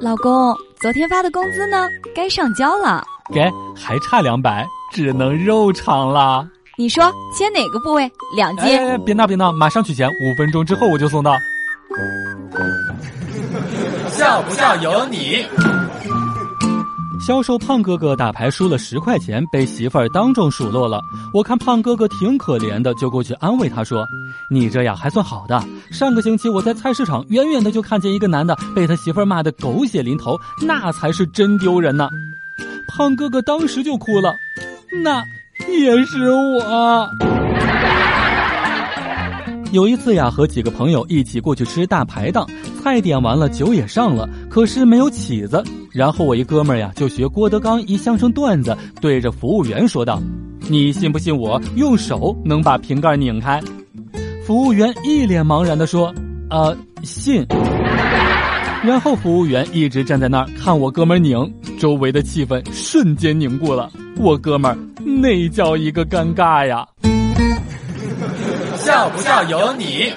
老公，昨天发的工资呢？该上交了。给，还差两百，只能肉偿了。你说切哪个部位？两斤？哎，别闹别闹，马上取钱，五分钟之后我就送到。笑不笑由你。销售胖哥哥打牌输了十块钱，被媳妇儿当众数落了。我看胖哥哥挺可怜的，就过去安慰他说：“你这样还算好的。上个星期我在菜市场，远远的就看见一个男的被他媳妇儿骂得狗血淋头，那才是真丢人呢。”胖哥哥当时就哭了，那也是我。有一次呀，和几个朋友一起过去吃大排档，菜点完了，酒也上了，可是没有起子。然后我一哥们儿呀，就学郭德纲一相声段子，对着服务员说道：“你信不信我用手能把瓶盖拧开？”服务员一脸茫然的说：“呃，信。”然后服务员一直站在那儿看我哥们儿拧，周围的气氛瞬间凝固了。我哥们儿那叫一个尴尬呀！笑不笑由你。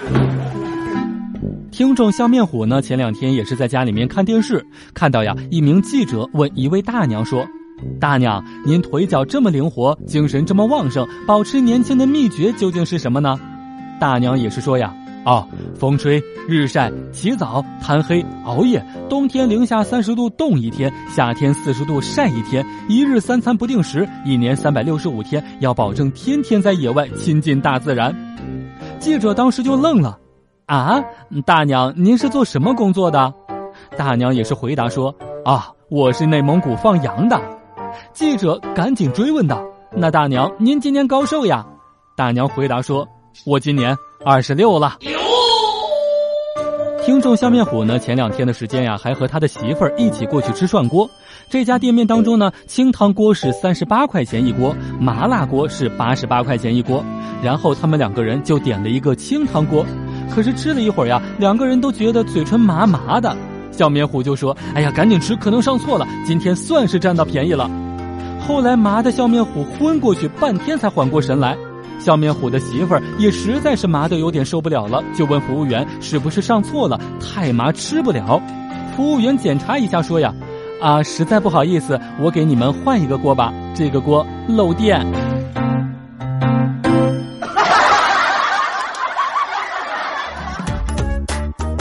听众笑面虎呢，前两天也是在家里面看电视，看到呀，一名记者问一位大娘说：“大娘，您腿脚这么灵活，精神这么旺盛，保持年轻的秘诀究竟是什么呢？”大娘也是说呀。哦，风吹日晒，起早贪黑熬夜，冬天零下三十度冻一天，夏天四十度晒一天，一日三餐不定时，一年三百六十五天，要保证天天在野外亲近大自然。记者当时就愣了，啊，大娘您是做什么工作的？大娘也是回答说，啊，我是内蒙古放羊的。记者赶紧追问道，那大娘您今年高寿呀？大娘回答说，我今年二十六了。听众笑面虎呢？前两天的时间呀，还和他的媳妇儿一起过去吃涮锅。这家店面当中呢，清汤锅是三十八块钱一锅，麻辣锅是八十八块钱一锅。然后他们两个人就点了一个清汤锅，可是吃了一会儿呀，两个人都觉得嘴唇麻麻的。笑面虎就说：“哎呀，赶紧吃，可能上错了，今天算是占到便宜了。”后来麻的笑面虎昏过去，半天才缓过神来。笑面虎的媳妇儿也实在是麻的有点受不了了，就问服务员是不是上错了，太麻吃不了。服务员检查一下说呀，啊，实在不好意思，我给你们换一个锅吧，这个锅漏电。